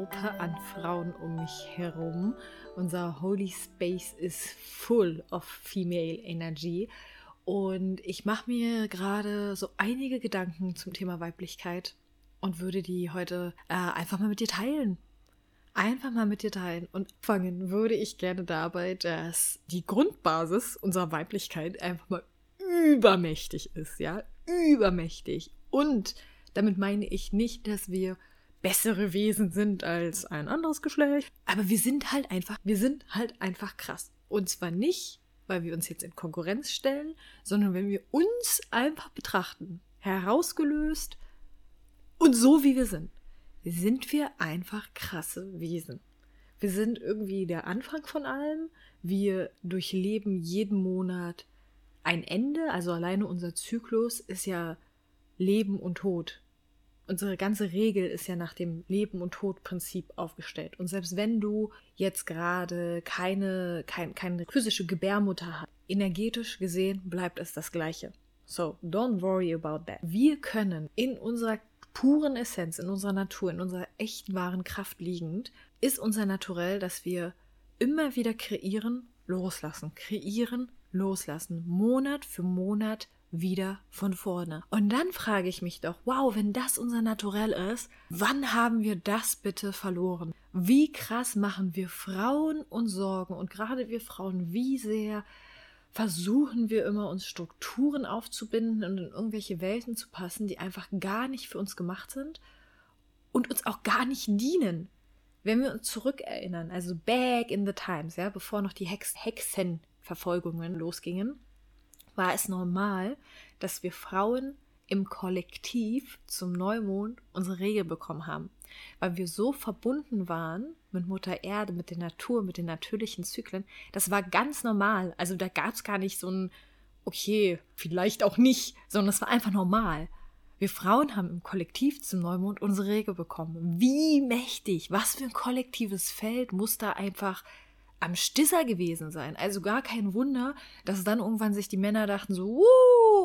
Gruppe an Frauen um mich herum. Unser Holy Space ist full of female energy. Und ich mache mir gerade so einige Gedanken zum Thema Weiblichkeit und würde die heute äh, einfach mal mit dir teilen. Einfach mal mit dir teilen. Und fangen würde ich gerne dabei, dass die Grundbasis unserer Weiblichkeit einfach mal übermächtig ist, ja? Übermächtig. Und damit meine ich nicht, dass wir bessere Wesen sind als ein anderes Geschlecht. Aber wir sind halt einfach, wir sind halt einfach krass. Und zwar nicht, weil wir uns jetzt in Konkurrenz stellen, sondern wenn wir uns einfach betrachten, herausgelöst und so wie wir sind, sind wir einfach krasse Wesen. Wir sind irgendwie der Anfang von allem. Wir durchleben jeden Monat ein Ende. Also alleine unser Zyklus ist ja Leben und Tod. Unsere ganze Regel ist ja nach dem Leben- und Tod-Prinzip aufgestellt. Und selbst wenn du jetzt gerade keine, kein, keine physische Gebärmutter hast, energetisch gesehen bleibt es das Gleiche. So, don't worry about that. Wir können in unserer puren Essenz, in unserer Natur, in unserer echt wahren Kraft liegend, ist unser Naturell, dass wir immer wieder kreieren, loslassen, kreieren, loslassen, Monat für Monat wieder von vorne. Und dann frage ich mich doch, wow, wenn das unser Naturell ist, wann haben wir das bitte verloren? Wie krass machen wir Frauen uns Sorgen und gerade wir Frauen, wie sehr versuchen wir immer uns Strukturen aufzubinden und in irgendwelche Welten zu passen, die einfach gar nicht für uns gemacht sind und uns auch gar nicht dienen. Wenn wir uns zurückerinnern, also back in the times, ja, bevor noch die Hex Hexenverfolgungen losgingen, war es normal, dass wir Frauen im Kollektiv zum Neumond unsere Regel bekommen haben, weil wir so verbunden waren mit Mutter Erde, mit der Natur, mit den natürlichen Zyklen. Das war ganz normal. Also da gab es gar nicht so ein, okay, vielleicht auch nicht, sondern es war einfach normal. Wir Frauen haben im Kollektiv zum Neumond unsere Regel bekommen. Wie mächtig, was für ein kollektives Feld muss da einfach am Stisser gewesen sein. Also gar kein Wunder, dass dann irgendwann sich die Männer dachten so,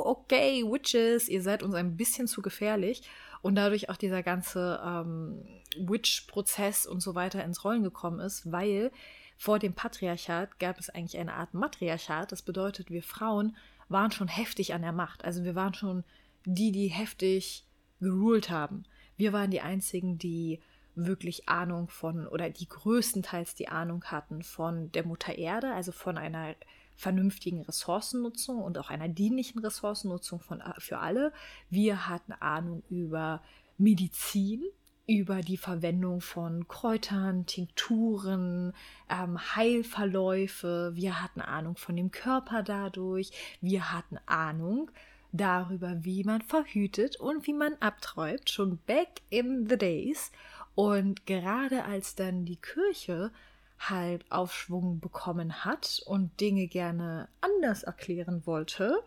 okay, Witches, ihr seid uns ein bisschen zu gefährlich. Und dadurch auch dieser ganze ähm, Witch-Prozess und so weiter ins Rollen gekommen ist, weil vor dem Patriarchat gab es eigentlich eine Art Matriarchat. Das bedeutet, wir Frauen waren schon heftig an der Macht. Also wir waren schon die, die heftig geruled haben. Wir waren die einzigen, die wirklich Ahnung von oder die größtenteils die Ahnung hatten von der Mutter Erde, also von einer vernünftigen Ressourcennutzung und auch einer dienlichen Ressourcennutzung von, für alle. Wir hatten Ahnung über Medizin, über die Verwendung von Kräutern, Tinkturen, ähm, Heilverläufe. Wir hatten Ahnung von dem Körper dadurch. Wir hatten Ahnung darüber, wie man verhütet und wie man abträumt, schon back in the days. Und gerade als dann die Kirche halt Aufschwung bekommen hat und Dinge gerne anders erklären wollte,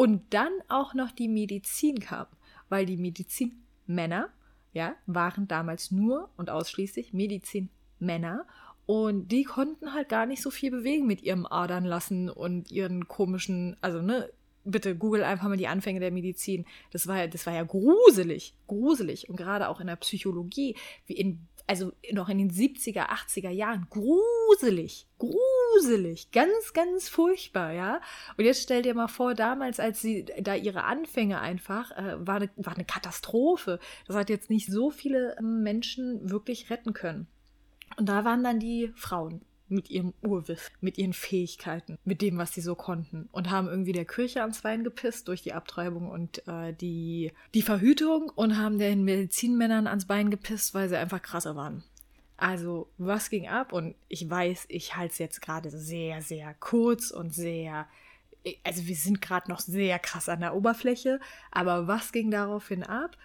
und dann auch noch die Medizin kam, weil die Medizinmänner, ja, waren damals nur und ausschließlich Medizinmänner und die konnten halt gar nicht so viel bewegen mit ihrem Adern lassen und ihren komischen, also ne, bitte google einfach mal die Anfänge der Medizin. Das war ja, das war ja gruselig, gruselig. Und gerade auch in der Psychologie, wie in, also noch in den 70er, 80er Jahren, gruselig, gruselig, ganz, ganz furchtbar, ja. Und jetzt stell dir mal vor, damals, als sie da ihre Anfänge einfach, äh, war, eine, war eine Katastrophe. Das hat jetzt nicht so viele ähm, Menschen wirklich retten können. Und da waren dann die Frauen mit ihrem Urwissen, mit ihren Fähigkeiten, mit dem, was sie so konnten und haben irgendwie der Kirche ans Wein gepisst durch die Abtreibung und äh, die, die Verhütung und haben den Medizinmännern ans Bein gepisst, weil sie einfach krasser waren. Also, was ging ab? Und ich weiß, ich halte es jetzt gerade sehr, sehr kurz und sehr. Also, wir sind gerade noch sehr krass an der Oberfläche, aber was ging daraufhin ab?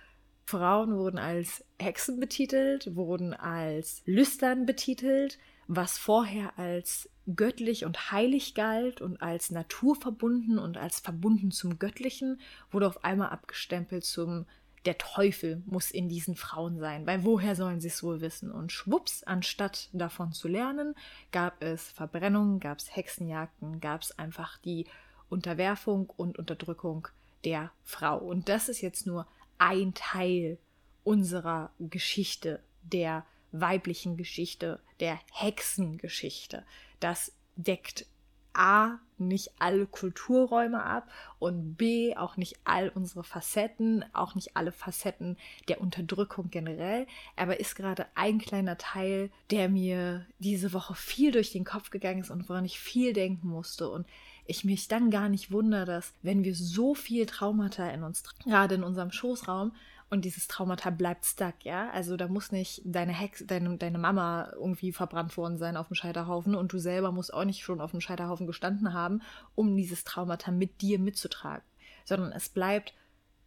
Frauen wurden als Hexen betitelt, wurden als Lüstern betitelt, was vorher als göttlich und heilig galt und als naturverbunden und als verbunden zum Göttlichen, wurde auf einmal abgestempelt zum der Teufel muss in diesen Frauen sein, weil woher sollen sie es wohl wissen? Und schwupps, anstatt davon zu lernen, gab es Verbrennungen, gab es Hexenjagden, gab es einfach die Unterwerfung und Unterdrückung der Frau. Und das ist jetzt nur ein Teil unserer Geschichte, der weiblichen Geschichte, der Hexengeschichte. Das deckt A nicht alle Kulturräume ab und B auch nicht all unsere Facetten, auch nicht alle Facetten der Unterdrückung generell, aber ist gerade ein kleiner Teil, der mir diese Woche viel durch den Kopf gegangen ist und woran ich viel denken musste und ich mich dann gar nicht wundere, dass wenn wir so viel Traumata in uns, gerade in unserem Schoßraum, und dieses Traumata bleibt stuck, ja. Also da muss nicht deine Hex, deine, deine Mama irgendwie verbrannt worden sein auf dem Scheiterhaufen und du selber musst auch nicht schon auf dem Scheiterhaufen gestanden haben, um dieses Traumata mit dir mitzutragen, sondern es bleibt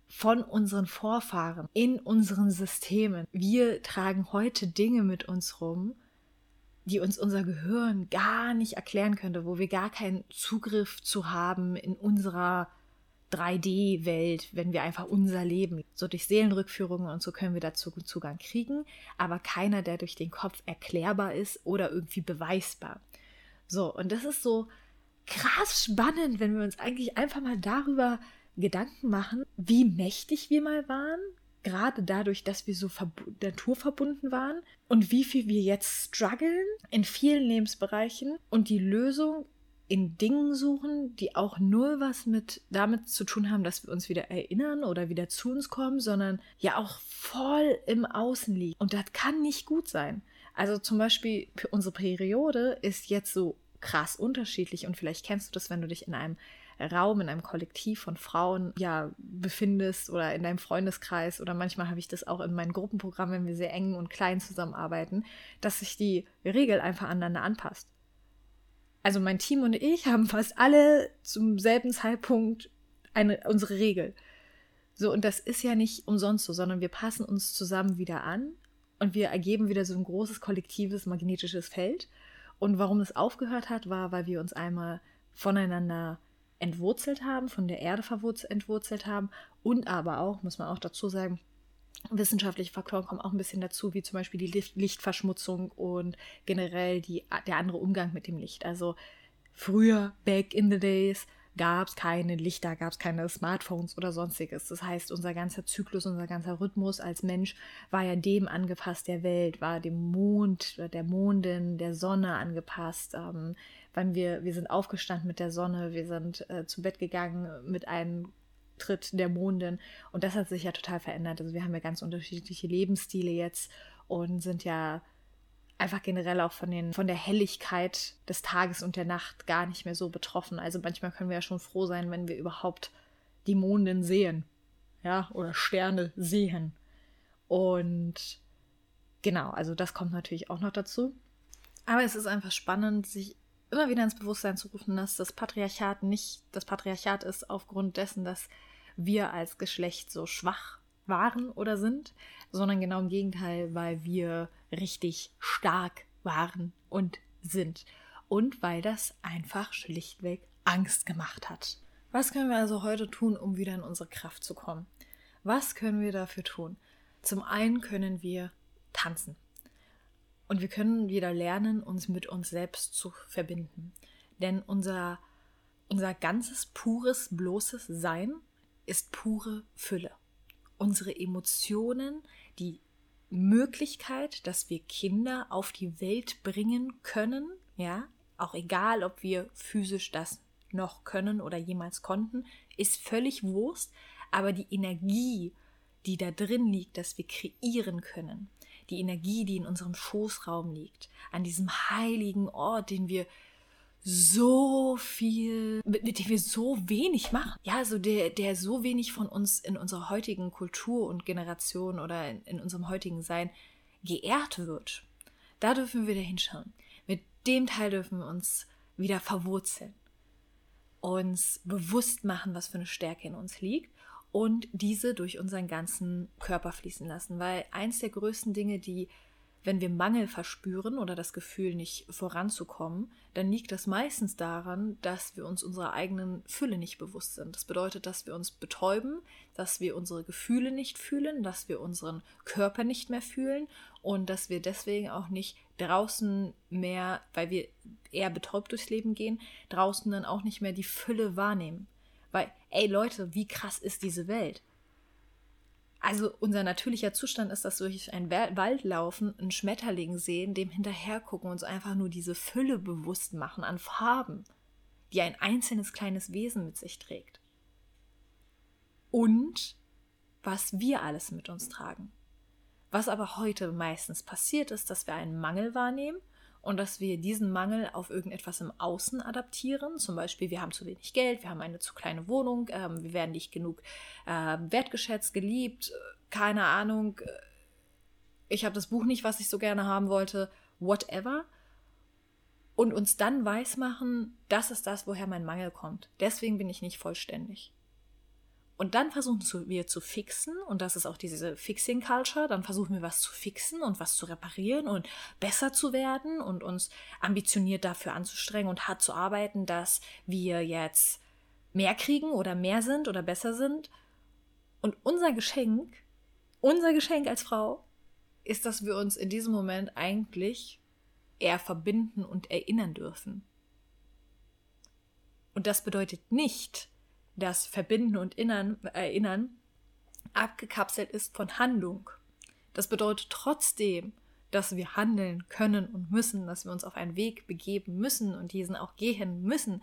von unseren Vorfahren in unseren Systemen. Wir tragen heute Dinge mit uns rum, die uns unser Gehirn gar nicht erklären könnte, wo wir gar keinen Zugriff zu haben in unserer 3D-Welt, wenn wir einfach unser Leben, so durch Seelenrückführungen und so können wir dazu Zugang kriegen, aber keiner, der durch den Kopf erklärbar ist oder irgendwie beweisbar. So, und das ist so krass spannend, wenn wir uns eigentlich einfach mal darüber Gedanken machen, wie mächtig wir mal waren, gerade dadurch, dass wir so naturverbunden waren und wie viel wir jetzt strugglen in vielen Lebensbereichen und die Lösung in Dingen suchen, die auch nur was mit damit zu tun haben, dass wir uns wieder erinnern oder wieder zu uns kommen, sondern ja auch voll im Außen liegen. Und das kann nicht gut sein. Also zum Beispiel unsere Periode ist jetzt so krass unterschiedlich und vielleicht kennst du das, wenn du dich in einem Raum, in einem Kollektiv von Frauen ja befindest oder in deinem Freundeskreis oder manchmal habe ich das auch in meinen Gruppenprogrammen, wenn wir sehr eng und klein zusammenarbeiten, dass sich die Regel einfach aneinander anpasst also mein Team und ich haben fast alle zum selben Zeitpunkt eine, unsere Regel. So, und das ist ja nicht umsonst so, sondern wir passen uns zusammen wieder an und wir ergeben wieder so ein großes kollektives magnetisches Feld. Und warum es aufgehört hat, war, weil wir uns einmal voneinander entwurzelt haben, von der Erde entwurzelt haben und aber auch, muss man auch dazu sagen, wissenschaftliche Faktoren kommen auch ein bisschen dazu, wie zum Beispiel die Lichtverschmutzung und generell die, der andere Umgang mit dem Licht. Also früher, back in the days, gab es keine Lichter, gab es keine Smartphones oder sonstiges. Das heißt, unser ganzer Zyklus, unser ganzer Rhythmus als Mensch war ja dem angepasst der Welt, war dem Mond, der Mondin, der Sonne angepasst. Ähm, wann wir, wir sind aufgestanden mit der Sonne, wir sind äh, zu Bett gegangen mit einem Tritt der Mondin. Und das hat sich ja total verändert. Also wir haben ja ganz unterschiedliche Lebensstile jetzt und sind ja einfach generell auch von, den, von der Helligkeit des Tages und der Nacht gar nicht mehr so betroffen. Also manchmal können wir ja schon froh sein, wenn wir überhaupt die Mondin sehen. Ja, oder Sterne sehen. Und genau, also das kommt natürlich auch noch dazu. Aber es ist einfach spannend, sich immer wieder ins Bewusstsein zu rufen, dass das Patriarchat nicht das Patriarchat ist aufgrund dessen, dass wir als Geschlecht so schwach waren oder sind, sondern genau im Gegenteil, weil wir richtig stark waren und sind. Und weil das einfach schlichtweg Angst gemacht hat. Was können wir also heute tun, um wieder in unsere Kraft zu kommen? Was können wir dafür tun? Zum einen können wir tanzen. Und wir können wieder lernen, uns mit uns selbst zu verbinden. Denn unser, unser ganzes, pures, bloßes Sein ist pure Fülle. Unsere Emotionen, die Möglichkeit, dass wir Kinder auf die Welt bringen können, ja, auch egal, ob wir physisch das noch können oder jemals konnten, ist völlig Wurst, aber die Energie, die da drin liegt, dass wir kreieren können, die Energie, die in unserem Schoßraum liegt, an diesem heiligen Ort, den wir so viel, mit, mit dem wir so wenig machen. Ja, also der, der so wenig von uns in unserer heutigen Kultur und Generation oder in, in unserem heutigen Sein geehrt wird. Da dürfen wir wieder hinschauen. Mit dem Teil dürfen wir uns wieder verwurzeln. Uns bewusst machen, was für eine Stärke in uns liegt und diese durch unseren ganzen Körper fließen lassen. Weil eins der größten Dinge, die wenn wir Mangel verspüren oder das Gefühl, nicht voranzukommen, dann liegt das meistens daran, dass wir uns unserer eigenen Fülle nicht bewusst sind. Das bedeutet, dass wir uns betäuben, dass wir unsere Gefühle nicht fühlen, dass wir unseren Körper nicht mehr fühlen und dass wir deswegen auch nicht draußen mehr, weil wir eher betäubt durchs Leben gehen, draußen dann auch nicht mehr die Fülle wahrnehmen. Weil, ey Leute, wie krass ist diese Welt? Also unser natürlicher Zustand ist, dass wir durch einen Wald laufen, einen Schmetterling sehen, dem hinterhergucken und uns einfach nur diese Fülle bewusst machen an Farben, die ein einzelnes kleines Wesen mit sich trägt. Und was wir alles mit uns tragen. Was aber heute meistens passiert ist, dass wir einen Mangel wahrnehmen und dass wir diesen Mangel auf irgendetwas im Außen adaptieren. Zum Beispiel, wir haben zu wenig Geld, wir haben eine zu kleine Wohnung, ähm, wir werden nicht genug äh, wertgeschätzt, geliebt, keine Ahnung. Äh, ich habe das Buch nicht, was ich so gerne haben wollte, whatever. Und uns dann weismachen, das ist das, woher mein Mangel kommt. Deswegen bin ich nicht vollständig. Und dann versuchen wir zu fixen, und das ist auch diese Fixing Culture, dann versuchen wir was zu fixen und was zu reparieren und besser zu werden und uns ambitioniert dafür anzustrengen und hart zu arbeiten, dass wir jetzt mehr kriegen oder mehr sind oder besser sind. Und unser Geschenk, unser Geschenk als Frau, ist, dass wir uns in diesem Moment eigentlich eher verbinden und erinnern dürfen. Und das bedeutet nicht, das Verbinden und Innern, Erinnern abgekapselt ist von Handlung. Das bedeutet trotzdem, dass wir handeln können und müssen, dass wir uns auf einen Weg begeben müssen und diesen auch gehen müssen.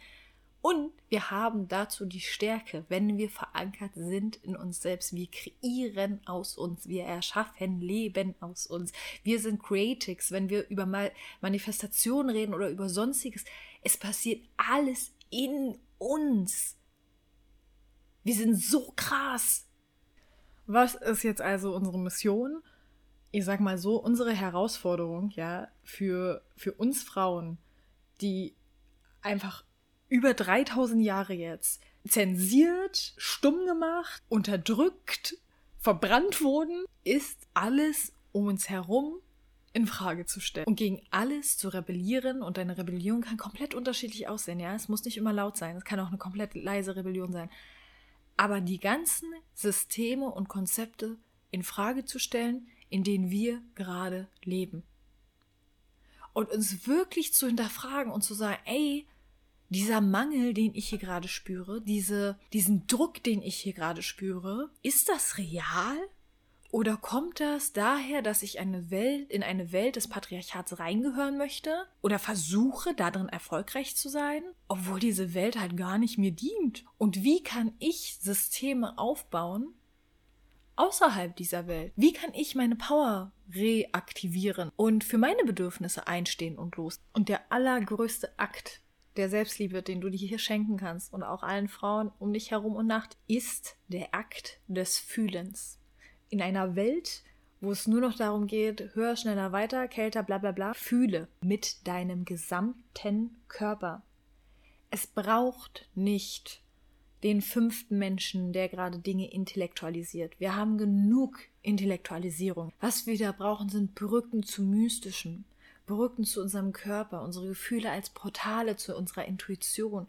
Und wir haben dazu die Stärke, wenn wir verankert sind in uns selbst. Wir kreieren aus uns, wir erschaffen Leben aus uns. Wir sind Creatics, wenn wir über Manifestation reden oder über sonstiges. Es passiert alles in uns. Wir sind so krass. Was ist jetzt also unsere Mission? Ich sag mal so, unsere Herausforderung, ja, für, für uns Frauen, die einfach über 3000 Jahre jetzt zensiert, stumm gemacht, unterdrückt, verbrannt wurden, ist alles um uns herum in Frage zu stellen und gegen alles zu rebellieren und deine Rebellion kann komplett unterschiedlich aussehen, ja, es muss nicht immer laut sein, es kann auch eine komplett leise Rebellion sein, aber die ganzen Systeme und Konzepte in Frage zu stellen, in denen wir gerade leben. Und uns wirklich zu hinterfragen und zu sagen, ey, dieser Mangel, den ich hier gerade spüre, diese, diesen Druck, den ich hier gerade spüre, ist das real? Oder kommt das daher, dass ich eine Welt, in eine Welt des Patriarchats reingehören möchte? Oder versuche, darin erfolgreich zu sein? Obwohl diese Welt halt gar nicht mir dient. Und wie kann ich Systeme aufbauen, außerhalb dieser Welt? Wie kann ich meine Power reaktivieren und für meine Bedürfnisse einstehen und los? Und der allergrößte Akt der Selbstliebe, den du dir hier schenken kannst und auch allen Frauen um dich herum und nach, ist der Akt des Fühlens in einer Welt, wo es nur noch darum geht, höher, schneller, weiter, kälter, bla bla bla, fühle mit deinem gesamten Körper. Es braucht nicht den fünften Menschen, der gerade Dinge intellektualisiert. Wir haben genug Intellektualisierung. Was wir da brauchen, sind Brücken zu Mystischen, Brücken zu unserem Körper, unsere Gefühle als Portale zu unserer Intuition.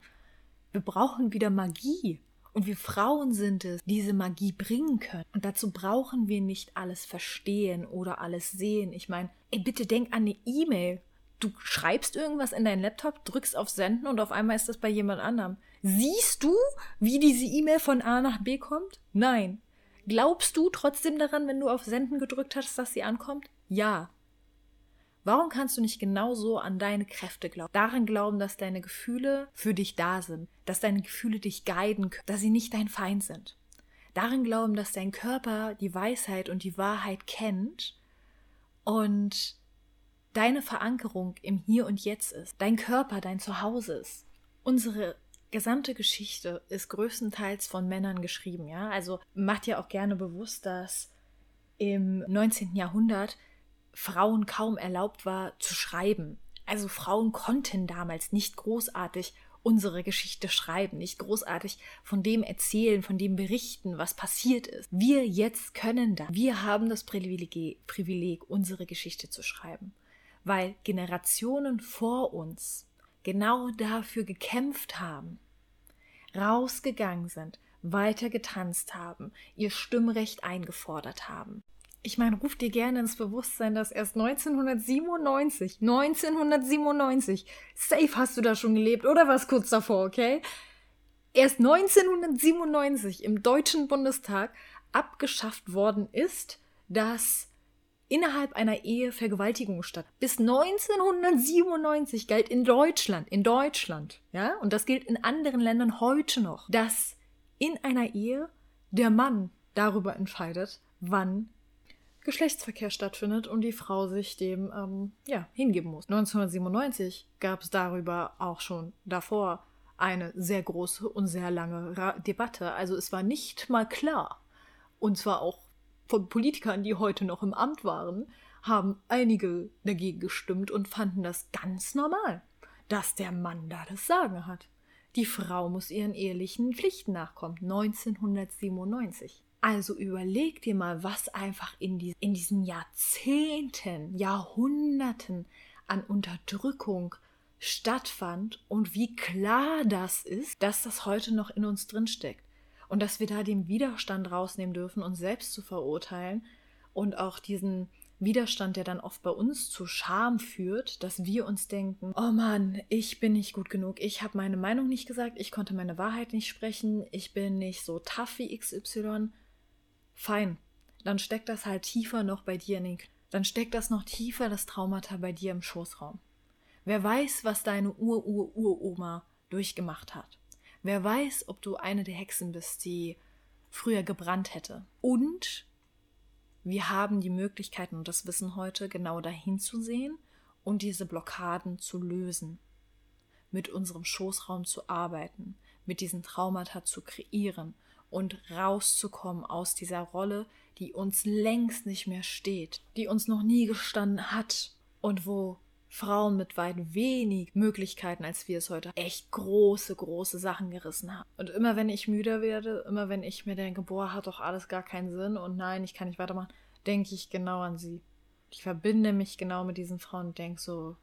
Wir brauchen wieder Magie. Und wir Frauen sind es, diese Magie bringen können. Und dazu brauchen wir nicht alles verstehen oder alles sehen. Ich meine, ey, bitte denk an eine E-Mail. Du schreibst irgendwas in deinen Laptop, drückst auf Senden und auf einmal ist das bei jemand anderem. Siehst du, wie diese E-Mail von A nach B kommt? Nein. Glaubst du trotzdem daran, wenn du auf Senden gedrückt hast, dass sie ankommt? Ja. Warum kannst du nicht genauso an deine Kräfte glauben? Daran glauben, dass deine Gefühle für dich da sind, dass deine Gefühle dich guiden können, dass sie nicht dein Feind sind. Darin glauben, dass dein Körper die Weisheit und die Wahrheit kennt und deine Verankerung im Hier und Jetzt ist, dein Körper dein Zuhause ist. Unsere gesamte Geschichte ist größtenteils von Männern geschrieben, ja? Also macht ja auch gerne bewusst, dass im 19. Jahrhundert Frauen kaum erlaubt war zu schreiben. Also Frauen konnten damals nicht großartig unsere Geschichte schreiben, nicht großartig von dem erzählen, von dem berichten, was passiert ist. Wir jetzt können das. Wir haben das Privileg, Privileg, unsere Geschichte zu schreiben, weil Generationen vor uns genau dafür gekämpft haben, rausgegangen sind, weiter getanzt haben, ihr Stimmrecht eingefordert haben ich meine, ruf dir gerne ins Bewusstsein, dass erst 1997, 1997, safe hast du da schon gelebt oder was kurz davor, okay? Erst 1997 im Deutschen Bundestag abgeschafft worden ist, dass innerhalb einer Ehe Vergewaltigung statt. Bis 1997 galt in Deutschland, in Deutschland, ja, und das gilt in anderen Ländern heute noch, dass in einer Ehe der Mann darüber entscheidet, wann Geschlechtsverkehr stattfindet und die Frau sich dem ähm, ja, hingeben muss. 1997 gab es darüber auch schon davor eine sehr große und sehr lange Ra Debatte. Also es war nicht mal klar, und zwar auch von Politikern, die heute noch im Amt waren, haben einige dagegen gestimmt und fanden das ganz normal, dass der Mann da das Sagen hat. Die Frau muss ihren ehelichen Pflichten nachkommen. 1997. Also überleg dir mal, was einfach in, die, in diesen Jahrzehnten, Jahrhunderten an Unterdrückung stattfand und wie klar das ist, dass das heute noch in uns drinsteckt und dass wir da den Widerstand rausnehmen dürfen, uns selbst zu verurteilen und auch diesen Widerstand, der dann oft bei uns zu Scham führt, dass wir uns denken, oh Mann, ich bin nicht gut genug, ich habe meine Meinung nicht gesagt, ich konnte meine Wahrheit nicht sprechen, ich bin nicht so tough wie XY. Fein, dann steckt das halt tiefer noch bei dir in den dann steckt das noch tiefer das Traumata bei dir im Schoßraum. Wer weiß, was deine Ur-Ur-Uroma durchgemacht hat. Wer weiß, ob du eine der Hexen bist, die früher gebrannt hätte. Und wir haben die Möglichkeiten und das Wissen heute, genau dahin zu sehen und diese Blockaden zu lösen. Mit unserem Schoßraum zu arbeiten, mit diesen Traumata zu kreieren und rauszukommen aus dieser Rolle, die uns längst nicht mehr steht, die uns noch nie gestanden hat und wo Frauen mit weit wenig Möglichkeiten, als wir es heute echt große, große Sachen gerissen haben. Und immer wenn ich müder werde, immer wenn ich mir denke, boah, hat doch alles gar keinen Sinn und nein, ich kann nicht weitermachen, denke ich genau an sie. Ich verbinde mich genau mit diesen Frauen und denke so,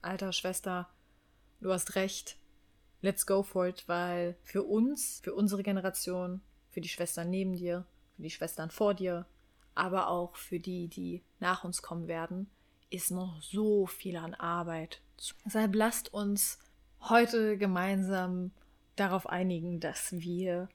alter Schwester, du hast recht, let's go for it, weil für uns, für unsere Generation, für die Schwestern neben dir, für die Schwestern vor dir, aber auch für die, die nach uns kommen werden, ist noch so viel an Arbeit. Deshalb lasst uns heute gemeinsam darauf einigen, dass wir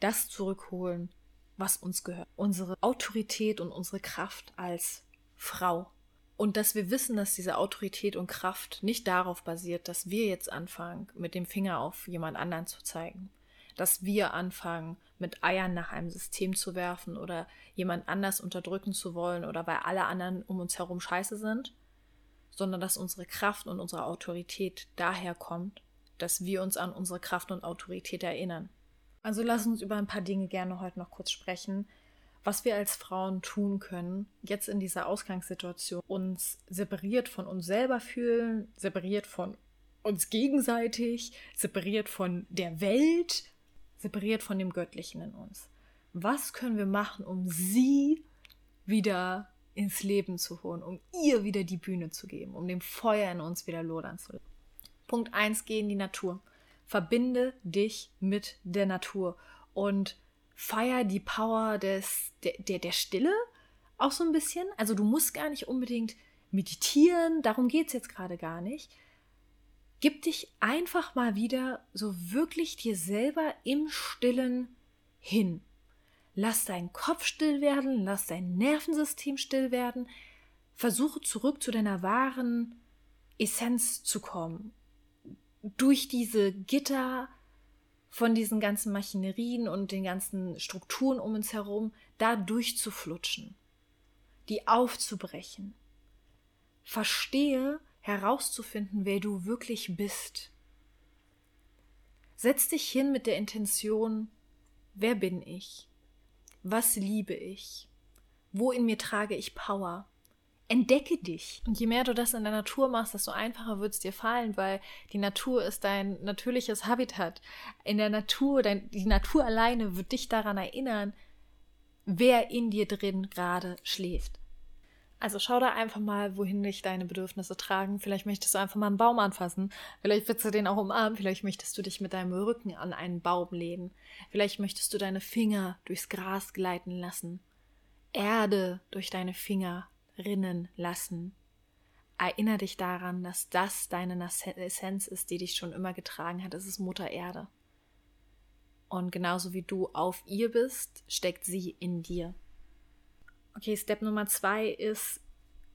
das zurückholen, was uns gehört. Unsere Autorität und unsere Kraft als Frau. Und dass wir wissen, dass diese Autorität und Kraft nicht darauf basiert, dass wir jetzt anfangen, mit dem Finger auf jemand anderen zu zeigen. Dass wir anfangen, mit Eiern nach einem System zu werfen oder jemand anders unterdrücken zu wollen oder weil alle anderen um uns herum scheiße sind, sondern dass unsere Kraft und unsere Autorität daher kommt, dass wir uns an unsere Kraft und Autorität erinnern. Also lass uns über ein paar Dinge gerne heute noch kurz sprechen, was wir als Frauen tun können, jetzt in dieser Ausgangssituation, uns separiert von uns selber fühlen, separiert von uns gegenseitig, separiert von der Welt, separiert von dem Göttlichen in uns. Was können wir machen, um sie wieder ins Leben zu holen, um ihr wieder die Bühne zu geben, um dem Feuer in uns wieder lodern zu lassen? Punkt 1, geh in die Natur. Verbinde dich mit der Natur und feier die Power des, der, der, der Stille auch so ein bisschen. Also du musst gar nicht unbedingt meditieren, darum geht es jetzt gerade gar nicht. Gib dich einfach mal wieder so wirklich dir selber im Stillen hin. Lass deinen Kopf still werden, lass dein Nervensystem still werden. Versuche zurück zu deiner wahren Essenz zu kommen. Durch diese Gitter von diesen ganzen Maschinerien und den ganzen Strukturen um uns herum, da durchzuflutschen, die aufzubrechen. Verstehe, herauszufinden, wer du wirklich bist. Setz dich hin mit der Intention, wer bin ich? Was liebe ich? Wo in mir trage ich Power? Entdecke dich. Und je mehr du das in der Natur machst, desto einfacher wird es dir fallen, weil die Natur ist dein natürliches Habitat. In der Natur, dein, die Natur alleine wird dich daran erinnern, wer in dir drin gerade schläft. Also schau da einfach mal, wohin dich deine Bedürfnisse tragen. Vielleicht möchtest du einfach mal einen Baum anfassen. Vielleicht willst du den auch umarmen. Vielleicht möchtest du dich mit deinem Rücken an einen Baum lehnen. Vielleicht möchtest du deine Finger durchs Gras gleiten lassen. Erde durch deine Finger rinnen lassen. Erinner dich daran, dass das deine Essenz ist, die dich schon immer getragen hat. Es ist Mutter Erde. Und genauso wie du auf ihr bist, steckt sie in dir. Okay, Step Nummer zwei ist,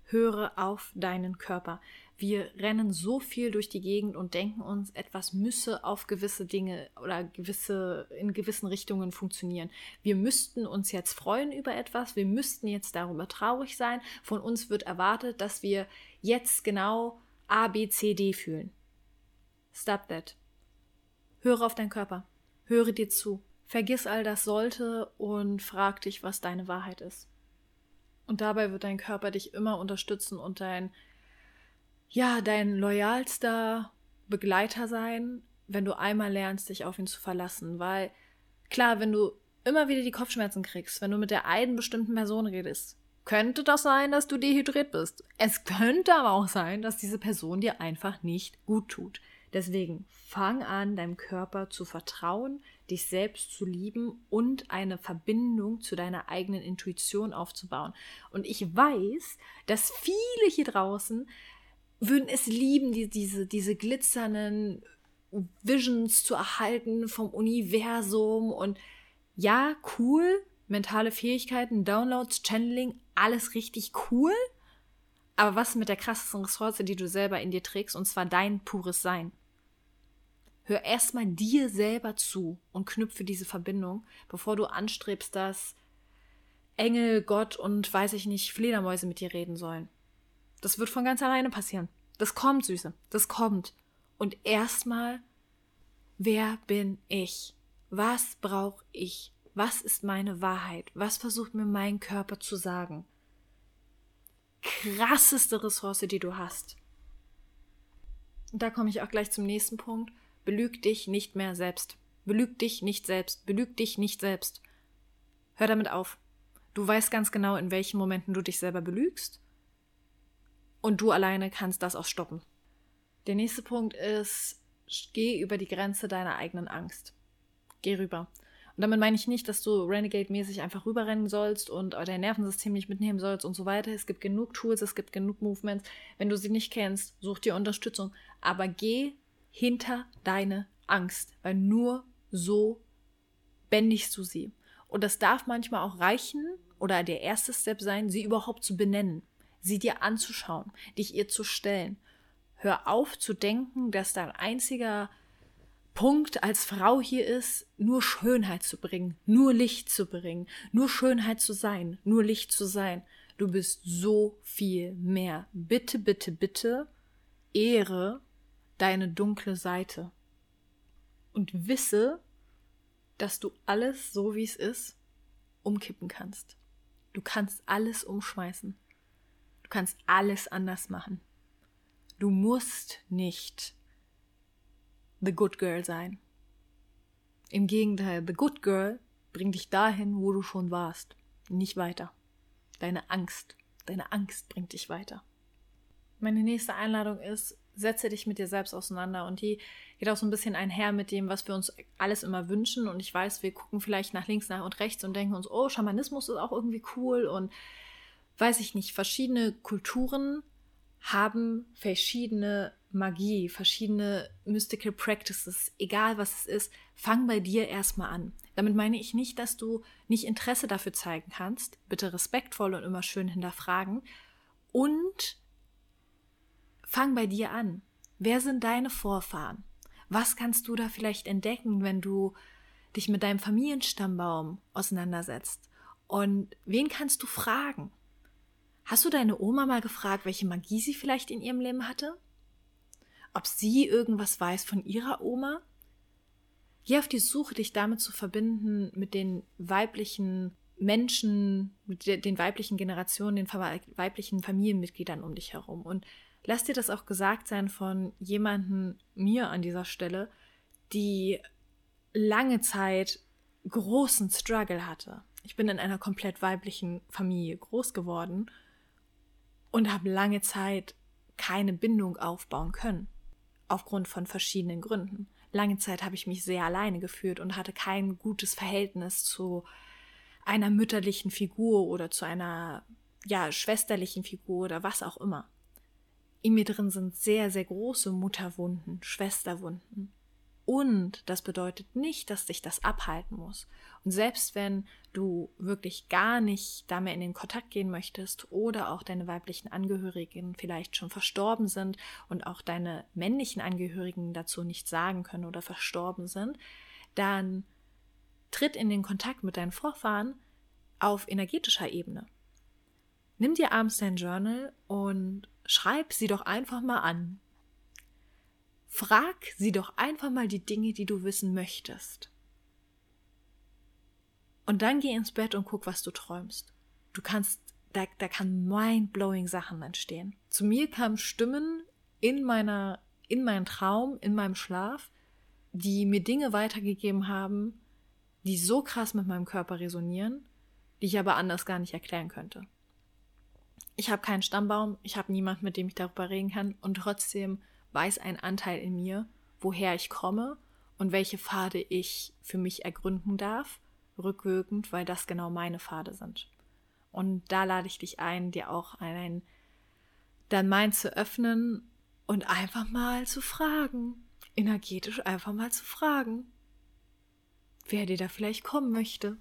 höre auf deinen Körper. Wir rennen so viel durch die Gegend und denken uns, etwas müsse auf gewisse Dinge oder gewisse, in gewissen Richtungen funktionieren. Wir müssten uns jetzt freuen über etwas, wir müssten jetzt darüber traurig sein. Von uns wird erwartet, dass wir jetzt genau A, B, C, D fühlen. Stop that. Höre auf deinen Körper. Höre dir zu. Vergiss all das sollte und frag dich, was deine Wahrheit ist. Und dabei wird dein Körper dich immer unterstützen und dein ja, dein loyalster Begleiter sein, wenn du einmal lernst, dich auf ihn zu verlassen. Weil, klar, wenn du immer wieder die Kopfschmerzen kriegst, wenn du mit der einen bestimmten Person redest, könnte das sein, dass du dehydriert bist. Es könnte aber auch sein, dass diese Person dir einfach nicht gut tut. Deswegen fang an, deinem Körper zu vertrauen, dich selbst zu lieben und eine Verbindung zu deiner eigenen Intuition aufzubauen. Und ich weiß, dass viele hier draußen würden es lieben, die, diese, diese glitzernden Visions zu erhalten vom Universum und ja, cool, mentale Fähigkeiten, Downloads, Channeling, alles richtig cool. Aber was mit der krassesten Ressource, die du selber in dir trägst, und zwar dein pures Sein? Hör erstmal dir selber zu und knüpfe diese Verbindung, bevor du anstrebst, dass Engel, Gott und weiß ich nicht, Fledermäuse mit dir reden sollen. Das wird von ganz alleine passieren. Das kommt, Süße. Das kommt. Und erstmal, wer bin ich? Was brauche ich? Was ist meine Wahrheit? Was versucht mir mein Körper zu sagen? Krasseste Ressource, die du hast. Und da komme ich auch gleich zum nächsten Punkt. Belüg dich nicht mehr selbst. Belüg dich nicht selbst. Belüg dich nicht selbst. Hör damit auf. Du weißt ganz genau, in welchen Momenten du dich selber belügst und du alleine kannst das auch stoppen. Der nächste Punkt ist, geh über die Grenze deiner eigenen Angst. Geh rüber. Und damit meine ich nicht, dass du Renegade-mäßig einfach rüberrennen sollst und dein Nervensystem nicht mitnehmen sollst und so weiter. Es gibt genug Tools, es gibt genug Movements. Wenn du sie nicht kennst, such dir Unterstützung. Aber geh hinter deine Angst, weil nur so bändigst du sie. Und das darf manchmal auch reichen oder der erste Step sein, sie überhaupt zu benennen sie dir anzuschauen, dich ihr zu stellen. Hör auf zu denken, dass dein einziger Punkt als Frau hier ist, nur Schönheit zu bringen, nur Licht zu bringen, nur Schönheit zu sein, nur Licht zu sein. Du bist so viel mehr. Bitte, bitte, bitte, ehre deine dunkle Seite. Und wisse, dass du alles so wie es ist umkippen kannst. Du kannst alles umschmeißen kannst alles anders machen. Du musst nicht the good girl sein. Im Gegenteil, the good girl bringt dich dahin, wo du schon warst, nicht weiter. Deine Angst, deine Angst bringt dich weiter. Meine nächste Einladung ist, setze dich mit dir selbst auseinander und die geht auch so ein bisschen einher mit dem, was wir uns alles immer wünschen und ich weiß, wir gucken vielleicht nach links, nach und rechts und denken uns, oh, Schamanismus ist auch irgendwie cool und weiß ich nicht, verschiedene Kulturen haben verschiedene Magie, verschiedene Mystical Practices, egal was es ist, fang bei dir erstmal an. Damit meine ich nicht, dass du nicht Interesse dafür zeigen kannst, bitte respektvoll und immer schön hinterfragen und fang bei dir an. Wer sind deine Vorfahren? Was kannst du da vielleicht entdecken, wenn du dich mit deinem Familienstammbaum auseinandersetzt? Und wen kannst du fragen? Hast du deine Oma mal gefragt, welche Magie sie vielleicht in ihrem Leben hatte? Ob sie irgendwas weiß von ihrer Oma? Geh auf die Suche, dich damit zu verbinden mit den weiblichen Menschen, mit den weiblichen Generationen, den weiblichen Familienmitgliedern um dich herum. Und lass dir das auch gesagt sein von jemandem, mir an dieser Stelle, die lange Zeit großen Struggle hatte. Ich bin in einer komplett weiblichen Familie groß geworden und habe lange Zeit keine Bindung aufbauen können. Aufgrund von verschiedenen Gründen. Lange Zeit habe ich mich sehr alleine gefühlt und hatte kein gutes Verhältnis zu einer mütterlichen Figur oder zu einer ja, schwesterlichen Figur oder was auch immer. In mir drin sind sehr, sehr große Mutterwunden, Schwesterwunden. Und das bedeutet nicht, dass dich das abhalten muss. Und selbst wenn du wirklich gar nicht damit in den Kontakt gehen möchtest oder auch deine weiblichen Angehörigen vielleicht schon verstorben sind und auch deine männlichen Angehörigen dazu nichts sagen können oder verstorben sind, dann tritt in den Kontakt mit deinen Vorfahren auf energetischer Ebene. Nimm dir abends dein Journal und schreib sie doch einfach mal an. Frag sie doch einfach mal die Dinge, die du wissen möchtest. Und dann geh ins Bett und guck, was du träumst. Du kannst, da, da kann mind-blowing Sachen entstehen. Zu mir kamen Stimmen in meiner, in meinem Traum, in meinem Schlaf, die mir Dinge weitergegeben haben, die so krass mit meinem Körper resonieren, die ich aber anders gar nicht erklären könnte. Ich habe keinen Stammbaum, ich habe niemanden, mit dem ich darüber reden kann und trotzdem weiß ein Anteil in mir, woher ich komme und welche Pfade ich für mich ergründen darf, rückwirkend, weil das genau meine Pfade sind. Und da lade ich dich ein, dir auch ein, dein Mind zu öffnen und einfach mal zu fragen, energetisch einfach mal zu fragen, wer dir da vielleicht kommen möchte.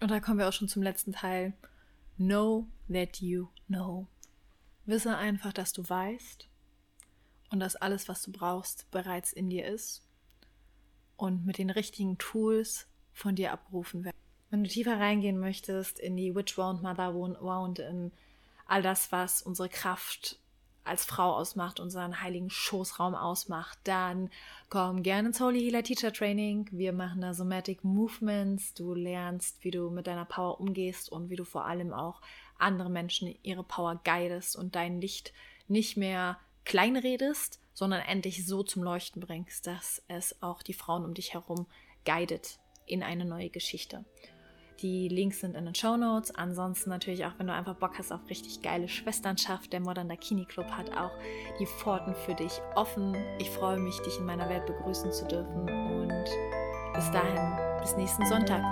Und da kommen wir auch schon zum letzten Teil. Know that you know. Wisse einfach, dass du weißt und dass alles, was du brauchst, bereits in dir ist und mit den richtigen Tools von dir abgerufen wird. Wenn du tiefer reingehen möchtest in die Witch Wound, Mother Wound, in all das, was unsere Kraft als Frau ausmacht, unseren heiligen Schoßraum ausmacht, dann komm gerne ins Holy Healer Teacher Training. Wir machen da Somatic Movements. Du lernst, wie du mit deiner Power umgehst und wie du vor allem auch andere Menschen ihre Power guidest und dein Licht nicht mehr kleinredest, sondern endlich so zum Leuchten bringst, dass es auch die Frauen um dich herum guidet in eine neue Geschichte. Die Links sind in den Show Notes. Ansonsten natürlich auch, wenn du einfach Bock hast auf richtig geile Schwesternschaft, der Modern Dakini Club hat auch die Pforten für dich offen. Ich freue mich, dich in meiner Welt begrüßen zu dürfen und bis dahin, bis nächsten Sonntag.